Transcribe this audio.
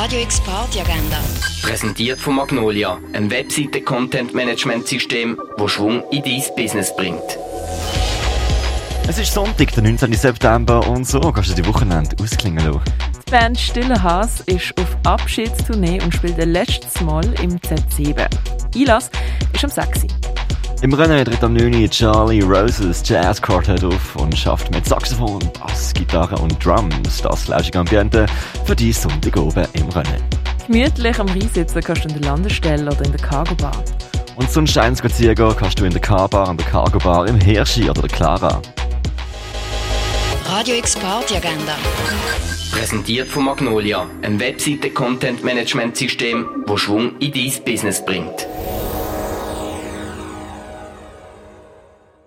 Radio X Party Agenda. Präsentiert von Magnolia, einem Webseite-Content-Management-System, das Schwung in dein Business bringt. Es ist Sonntag, der 19. September und so kannst du die Wochenende ausklingen lassen. Die Band Stille Haas ist auf Abschiedstournee und spielt ein letztes Mal im Z7. Einlass ist um 6 Uhr. Im Rennen tritt am 9. Charlie Roses Jazz Quartet auf und schafft mit Saxophon, Bass, Gitarre und Drums das lauschige Ambiente für die Sonntag oben im Rennen. Gemütlich am Rhein sitzen kannst du in der Landestelle oder in der Cargo Bar. Und sonst gehen kannst du in der Car-Bar, in der Cargo Bar, im Hirschi oder der Clara. Radio X Party Agenda. Präsentiert von Magnolia, einem Webseite-Content-Management-System, das Schwung in dein Business bringt.